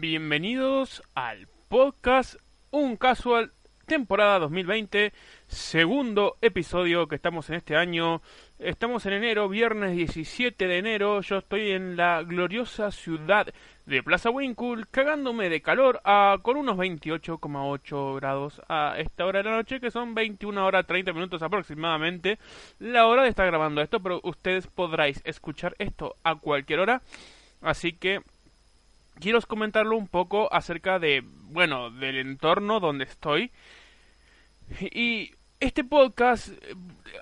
Bienvenidos al podcast Un Casual, temporada 2020, segundo episodio que estamos en este año. Estamos en enero, viernes 17 de enero. Yo estoy en la gloriosa ciudad de Plaza Winkle, cagándome de calor a, con unos 28,8 grados a esta hora de la noche, que son 21 horas 30 minutos aproximadamente. La hora de estar grabando esto, pero ustedes podráis escuchar esto a cualquier hora. Así que quiero comentarlo un poco acerca de, bueno, del entorno donde estoy. Y este podcast,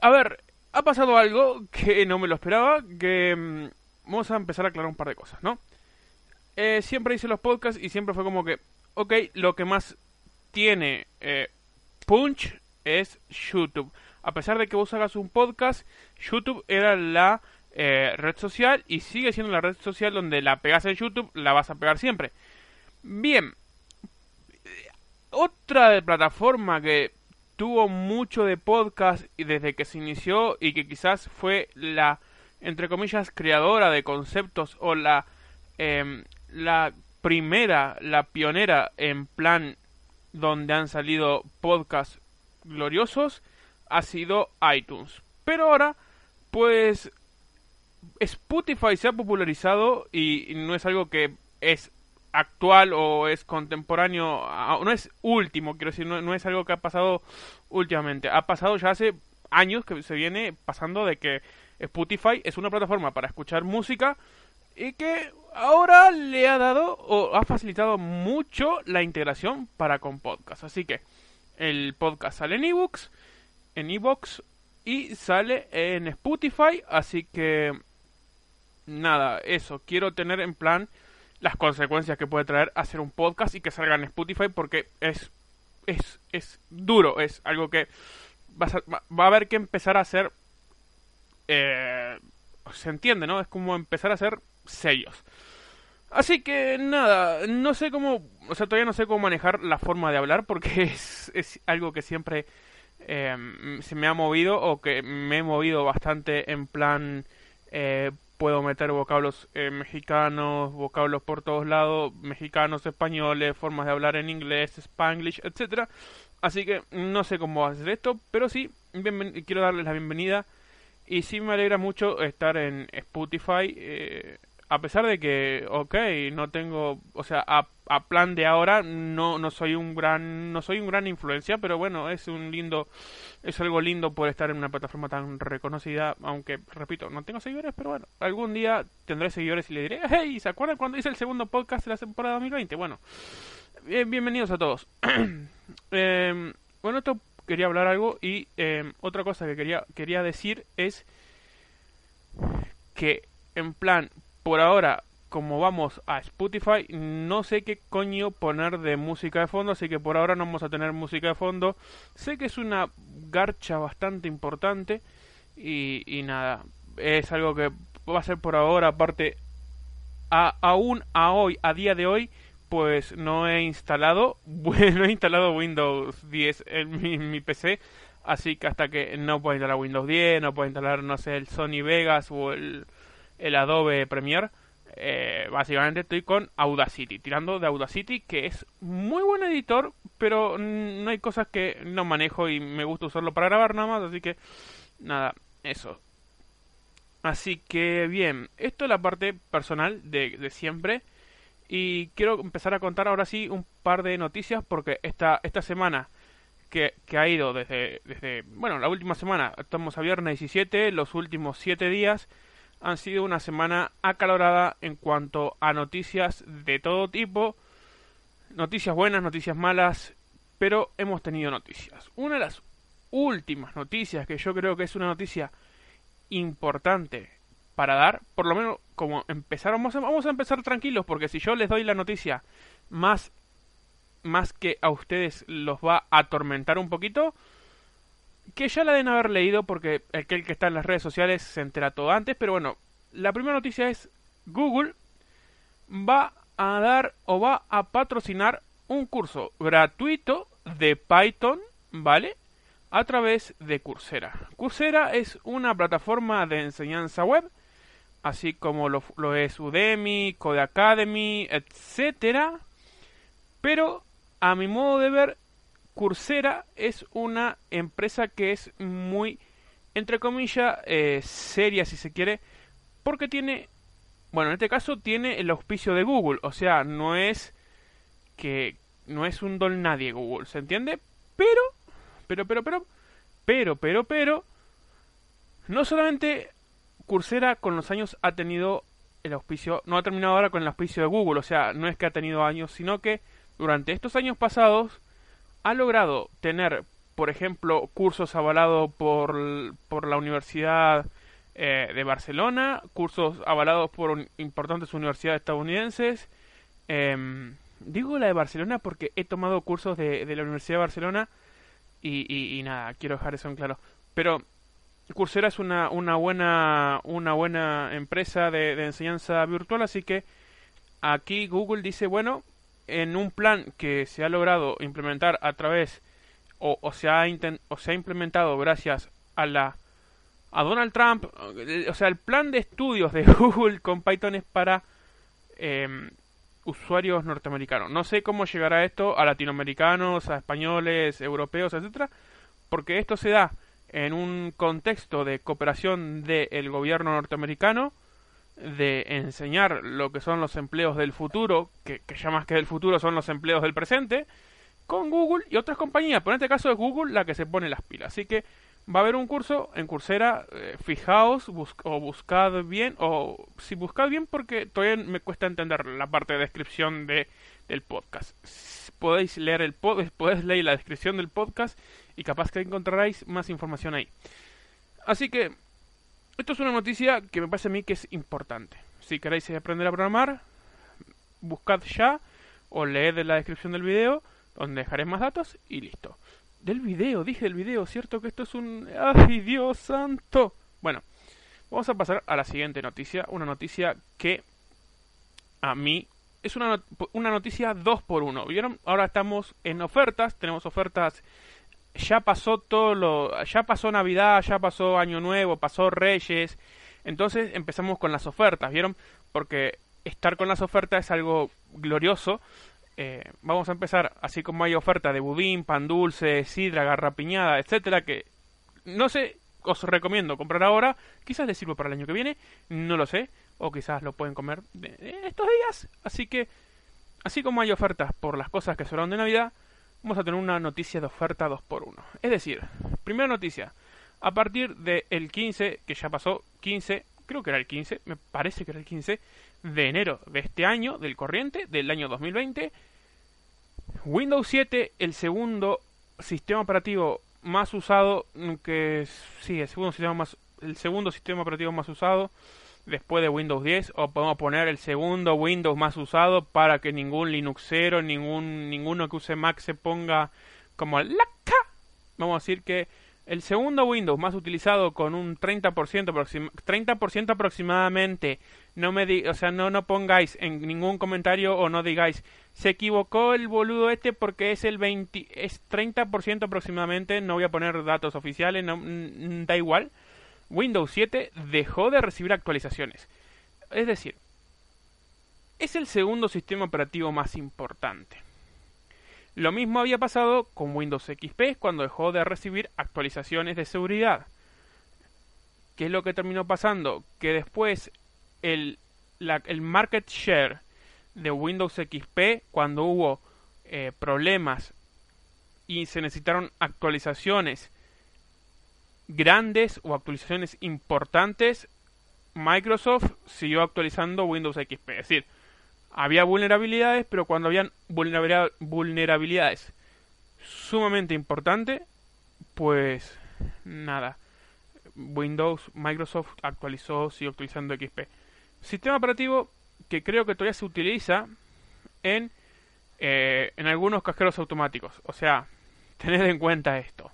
a ver, ha pasado algo que no me lo esperaba, que mm, vamos a empezar a aclarar un par de cosas, ¿no? Eh, siempre hice los podcasts y siempre fue como que, ok, lo que más tiene eh, punch es YouTube. A pesar de que vos hagas un podcast, YouTube era la eh, red social y sigue siendo la red social donde la pegas en YouTube, la vas a pegar siempre. Bien, otra plataforma que tuvo mucho de podcast y desde que se inició y que quizás fue la, entre comillas, creadora de conceptos o la, em, la primera, la pionera en plan donde han salido podcasts gloriosos, ha sido iTunes. Pero ahora, pues Spotify se ha popularizado y no es algo que es actual o es contemporáneo, no es último, quiero decir, no, es algo que ha pasado últimamente, ha pasado ya hace años que se viene pasando de que Spotify es una plataforma para escuchar música y que ahora le ha dado o ha facilitado mucho la integración para con podcast. Así que el podcast sale en ebooks, en ebooks y sale en Spotify, así que nada, eso, quiero tener en plan las consecuencias que puede traer hacer un podcast y que salga en Spotify porque es es, es duro, es algo que va a, haber que empezar a hacer eh, se entiende, ¿no? Es como empezar a hacer sellos. Así que nada, no sé cómo, o sea, todavía no sé cómo manejar la forma de hablar porque es, es algo que siempre eh, se me ha movido o que me he movido bastante en plan eh, puedo meter vocablos eh, mexicanos, vocablos por todos lados, mexicanos, españoles, formas de hablar en inglés, spanglish, etcétera. Así que no sé cómo hacer esto, pero sí quiero darles la bienvenida y sí me alegra mucho estar en Spotify. Eh, a pesar de que, ok, no tengo, o sea, a, plan de ahora no, no soy un gran, no soy un gran influencia, pero bueno, es un lindo, es algo lindo por estar en una plataforma tan reconocida, aunque, repito, no tengo seguidores, pero bueno, algún día tendré seguidores y le diré, hey, ¿se acuerdan cuando hice el segundo podcast de la temporada 2020? Bueno, bienvenidos a todos. Em, bueno, esto quería hablar algo y em, otra cosa que quería, quería decir es que en plan por ahora, como vamos a Spotify, no sé qué coño poner de música de fondo, así que por ahora no vamos a tener música de fondo. Sé que es una garcha bastante importante y, nada, es algo que va a ser por ahora, aparte, a, aún a hoy, a día de hoy, pues no he instalado, bueno, he instalado Windows 10 en mi, mi PC, así que hasta que no puedo instalar Windows 10, no puedo instalar, no sé, el Sony Vegas o el el Adobe Premiere, eh, básicamente estoy con Audacity, tirando de Audacity, que es muy buen editor, pero no hay cosas que no manejo y me gusta usarlo para grabar nada más, así que nada, eso. Así que bien, esto es la parte personal de, siempre. Y quiero empezar a contar ahora sí un par de noticias porque esta, esta semana que, que, ha ido desde, desde, bueno, la última semana, estamos a viernes 17, los últimos 7 días han sido una semana acalorada en cuanto a noticias de todo tipo, noticias buenas, noticias malas, pero hemos tenido noticias. Una de las últimas noticias que yo creo que es una noticia importante para dar, por lo menos como empezar, vamos a, vamos a empezar tranquilos porque si yo les doy la noticia más más que a ustedes los va a atormentar un poquito, que ya la deben haber leído porque aquel que está en las redes sociales se entera todo antes, pero bueno, la primera noticia es Google va a dar o va a patrocinar un curso gratuito de Python, ¿vale? A través de Coursera. Coursera es una plataforma de enseñanza web así como lo, lo es Udemy, Code Academy, etcétera. Pero a mi modo de ver, Coursera es una empresa que es muy, entre comillas, eh, seria si se quiere, porque tiene, bueno, en este caso tiene el auspicio de Google, o sea, no es que no es un don nadie Google, ¿se entiende? Pero, pero, pero, pero, pero, pero, pero, no solamente Coursera con los años ha tenido el auspicio, no ha terminado ahora con el auspicio de Google, o sea, no es que ha tenido años, sino que durante estos años pasados ha logrado tener, por ejemplo, cursos avalados por, por la Universidad eh, de Barcelona, cursos avalados por importantes universidades estadounidenses. Em, digo la de Barcelona porque he tomado cursos de, la Universidad de Barcelona y, y, nada, quiero dejar eso en claro. Pero Coursera es una, una, buena, una buena empresa de, de enseñanza virtual, así que aquí Google dice, bueno, en un plan que se ha logrado implementar a través o, o, se, ha o se ha implementado gracias a la a Donald Trump, eh, o sea, el plan de estudios de Google con Python es para em, usuarios norteamericanos. No sé cómo llegará esto a latinoamericanos, a españoles, europeos, etcétera, porque esto se da en un contexto de cooperación del gobierno norteamericano de enseñar lo que son los empleos del futuro, que, que, ya más que del futuro son los empleos del presente, con Google y otras compañías. Pero en este caso es Google la que se pone las pilas. Así que va a haber un curso en Coursera, eh, fijaos o buscad bien, o si buscad bien porque todavía me cuesta entender la parte de descripción de, del podcast. Podéis leer el podéis leer la descripción del podcast y capaz que encontraréis más información ahí. Así que esto es una noticia que me parece a mí que es importante. Si queréis aprender a programar, buscad ya o leed en la descripción del video, donde dejaré más datos y listo. Del video, dije del video, ¿cierto? Que esto es un... ¡Ay, Dios santo! Bueno, vamos a pasar a la siguiente noticia. Una noticia que a mí es una, una noticia 2 por 1 ¿Vieron? Ahora estamos en ofertas, tenemos ofertas ya pasó todo lo, ya pasó Navidad, ya pasó Año Nuevo, pasó Reyes, entonces empezamos con las ofertas, ¿vieron? Porque estar con las ofertas es algo glorioso. Eh, vamos a empezar, así como hay oferta de budín, pan dulce, sidra, garrapiñada, etcétera, que no sé, os recomiendo comprar ahora, quizás les sirva para el año que viene, no lo sé, o quizás lo pueden comer estos días, así que, así como hay ofertas por las cosas que sobraron de Navidad, vamos a tener una noticia de oferta 2x1. Es decir, primera noticia, a partir del 15, que ya pasó, 15, creo que era el 15, me parece que era el 15 de enero de este año, del corriente, del año 2020, Windows 7, el segundo sistema operativo más usado, que sí, el segundo sistema más, el segundo sistema operativo más usado, después de Windows 10 o podemos poner el segundo Windows más usado para que ningún Linuxero, ningún ninguno que use Mac se ponga como la Vamos a decir que el segundo Windows más utilizado con un 30%, 30 aproximadamente, no me o sea, no no pongáis en ningún comentario o no digáis se equivocó el boludo este porque es el 20 es 30% aproximadamente, no voy a poner datos oficiales, no da igual Windows 7 dejó de recibir actualizaciones. Es decir, es el segundo sistema operativo más importante. Lo mismo había pasado con Windows XP cuando dejó de recibir actualizaciones de seguridad. ¿Qué es lo que terminó pasando? Que después el, market share de Windows XP, cuando hubo eh, problemas y se necesitaron actualizaciones grandes o actualizaciones importantes, Microsoft siguió actualizando Windows XP. Es decir, había vulnerabilidades, pero cuando habían vulnerabilidades sumamente importantes, pues nada. Windows, Microsoft actualizó, sigue actualizando XP. Sistema operativo que creo que todavía se utiliza en, eh, en algunos cajeros automáticos. O sea, tened en cuenta esto.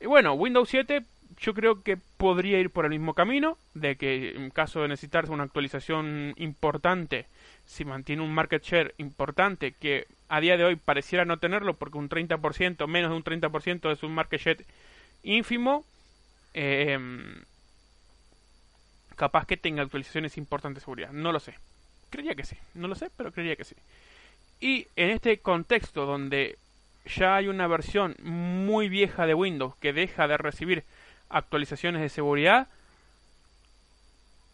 Y bueno, Windows 7 yo creo que podría ir por el mismo camino, de que en caso de necesitarse una actualización importante, si mantiene un market share importante, que a día de hoy pareciera no tenerlo, porque un 30%, menos de un 30% es un market share ínfimo, em, capaz que tenga actualizaciones importantes de seguridad. No lo sé. Creería que sí. No lo sé, pero creería que sí. Y en este contexto donde ya hay una versión muy vieja de Windows que deja de recibir actualizaciones de seguridad,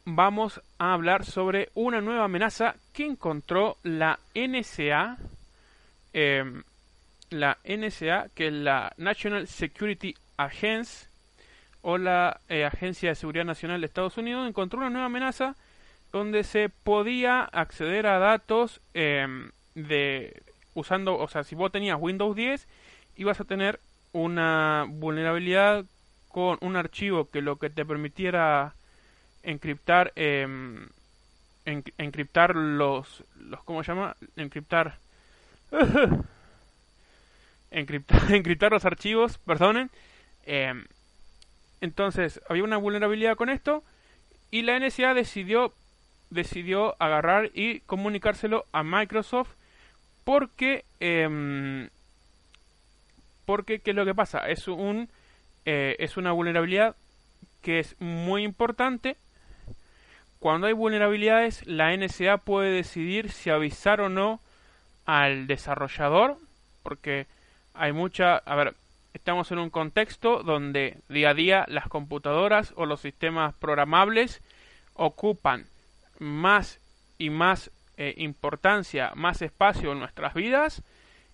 vamos a hablar sobre una nueva amenaza que encontró la NSA, em, la NSA, que es la National Security Agency o la eh, Agencia de Seguridad Nacional de Estados Unidos, encontró una nueva amenaza donde se podía acceder a datos em, de usando, o sea, si vos tenías Windows 10, ibas a tener una vulnerabilidad con un archivo que lo que te permitiera encriptar eh, encriptar los los cómo se llama encriptar encriptar, encriptar los archivos perdonen. Em, entonces había una vulnerabilidad con esto y la NSA decidió decidió agarrar y comunicárselo a Microsoft porque eh, porque qué es lo que pasa es un eh, es una vulnerabilidad que es muy importante. Cuando hay vulnerabilidades, la NSA puede decidir si avisar o no al desarrollador, porque hay mucha, a ver, estamos en un contexto donde día a día las computadoras o los sistemas programables ocupan más y más eh, importancia, más espacio en nuestras vidas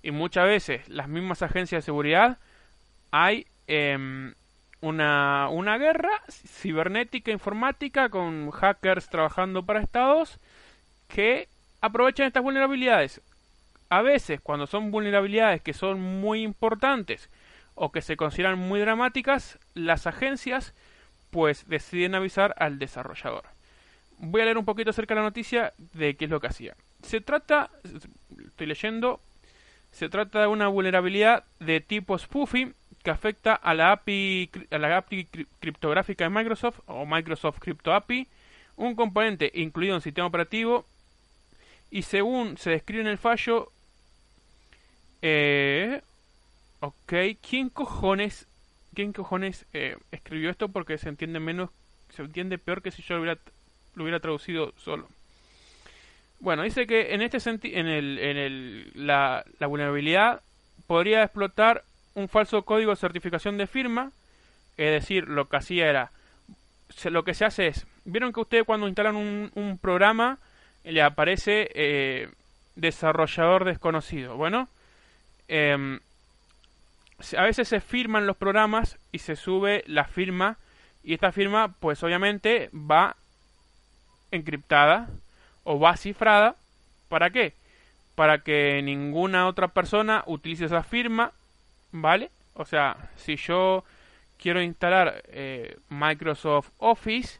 y muchas veces las mismas agencias de seguridad hay eh, una, una guerra cibernética informática con hackers trabajando para estados que aprovechan estas vulnerabilidades. A veces, cuando son vulnerabilidades que son muy importantes o que se consideran muy dramáticas, las agencias pues deciden avisar al desarrollador. Voy a leer un poquito acerca de la noticia de qué es lo que hacía. Se trata, estoy leyendo, se trata de una vulnerabilidad de tipo spoofing que afecta a la API, a la API criptográfica de Microsoft o Microsoft Crypto API, un componente incluido en el sistema operativo y según se describe en el fallo, eh, ok, ¿quién cojones, quién cojones eh, escribió esto porque se entiende menos, se entiende peor que si yo lo hubiera, lo hubiera traducido solo? Bueno, dice que en este sentido, en el, en el, la, la vulnerabilidad podría explotar un falso código de certificación de firma, es decir, lo que hacía era, lo que se hace es, vieron que ustedes cuando instalan un, programa le aparece eh, desarrollador desconocido, bueno, em, a veces se firman los programas y se sube la firma y esta firma pues obviamente va encriptada o va cifrada ¿para qué? para que ninguna otra persona utilice esa firma ¿vale? O sea, si yo quiero instalar eh, Microsoft Office,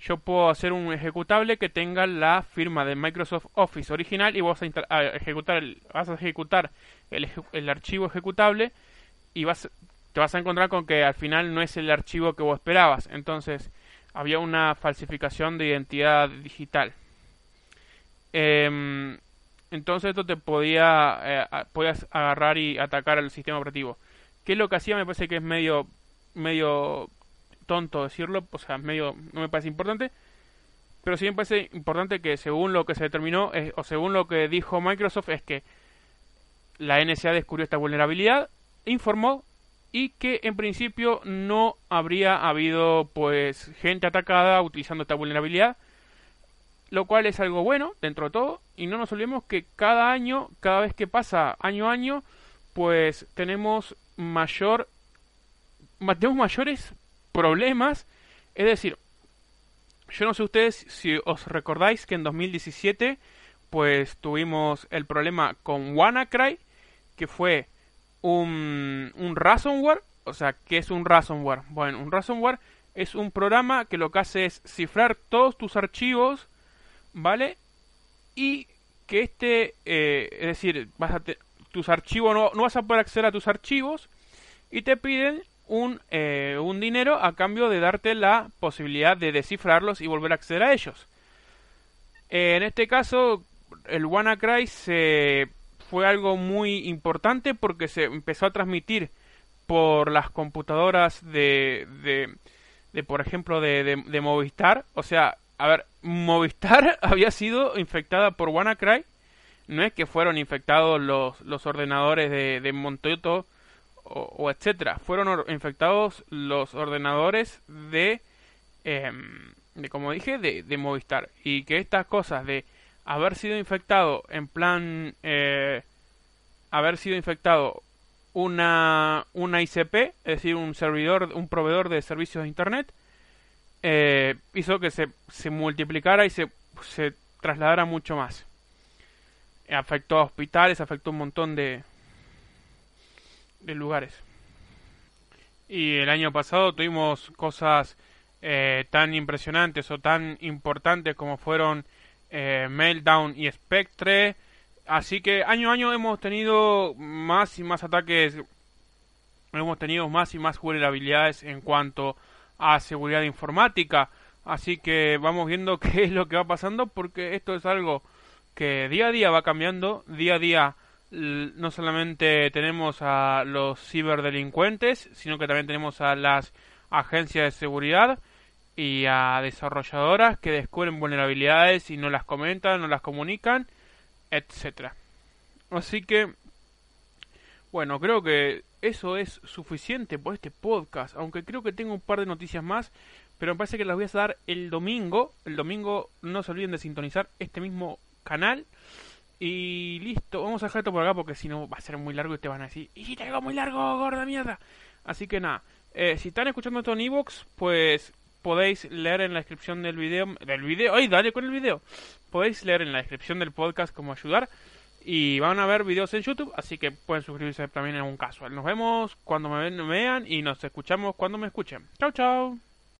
yo puedo hacer un ejecutable que tenga la firma de Microsoft Office original y vas a, ejecutar, el, vas a ejecutar el, el, archivo ejecutable y vas, te vas a encontrar con que al final no es el archivo que vos esperabas. Entonces, había una falsificación de identidad digital. Eh, entonces esto te podía eh, podías agarrar y atacar al sistema operativo. ¿Qué es lo que hacía? Me parece que es medio medio tonto decirlo, o sea, medio no me parece importante, pero sí me parece importante que según lo que se determinó o según lo que dijo Microsoft es que la NSA descubrió esta vulnerabilidad, informó y que en principio no habría habido pues gente atacada utilizando esta vulnerabilidad lo cual es algo bueno dentro de todo. Y no nos olvidemos que cada año, cada vez que pasa año a año, pues tenemos mayor tenemos mayores problemas, es decir, yo no sé ustedes si os recordáis que en 2017 pues tuvimos el problema con WannaCry, que fue un, un ransomware, o sea, ¿qué es un ransomware? Bueno, un ransomware es un programa que lo que hace es cifrar todos tus archivos ¿vale? Y que este, eh, es decir, vas a tus archivos, no, no, vas a poder acceder a tus archivos y te piden un, eh, un dinero a cambio de darte la posibilidad de descifrarlos y volver a acceder a ellos. en este caso, el WannaCry se fue algo muy importante porque se empezó a transmitir por las computadoras de, de, de por ejemplo, de, de, Movistar. O sea, a ver, Movistar había sido infectada por WannaCry. No es que fueron infectados los, los ordenadores de, de Montoto o, etcétera. Fueron infectados los ordenadores de, em, de como dije, de, de, Movistar. Y que estas cosas de haber sido infectado en plan... Eh, haber sido infectado una, una ICP, es decir, un servidor, un proveedor de servicios de Internet, eh, hizo que se, se multiplicara y se, se trasladara mucho más. Afectó a hospitales, afectó un montón de, de lugares. Y el año pasado tuvimos cosas eh, tan impresionantes o tan importantes como fueron eh, Meltdown y Spectre, Así que año a año hemos tenido más y más ataques, hemos tenido más y más vulnerabilidades en cuanto a seguridad informática. Así que vamos viendo qué es lo que va pasando porque esto es algo que día a día va cambiando, día a día no solamente tenemos a los ciberdelincuentes, sino que también tenemos a las agencias de seguridad y a desarrolladoras que descubren vulnerabilidades y no las comentan, no las comunican etcétera. Así que, bueno, creo que eso es suficiente por este podcast, aunque creo que tengo un par de noticias más, pero me parece que las voy a dar el domingo. El domingo no se olviden de sintonizar este mismo canal. Y listo, vamos a dejar esto por acá porque si no va a ser muy largo y te van a decir, y si te hago muy largo, gorda mierda. Así que nada, eh, si están escuchando esto en Evox, pues podéis leer en la descripción del video, del video, ¡ay, dale con el video! Podéis leer en la descripción del podcast cómo ayudar y van a ver videos en YouTube, así que pueden suscribirse también en un caso. Nos vemos cuando me vean y nos escuchamos cuando me escuchen. Chao, chao.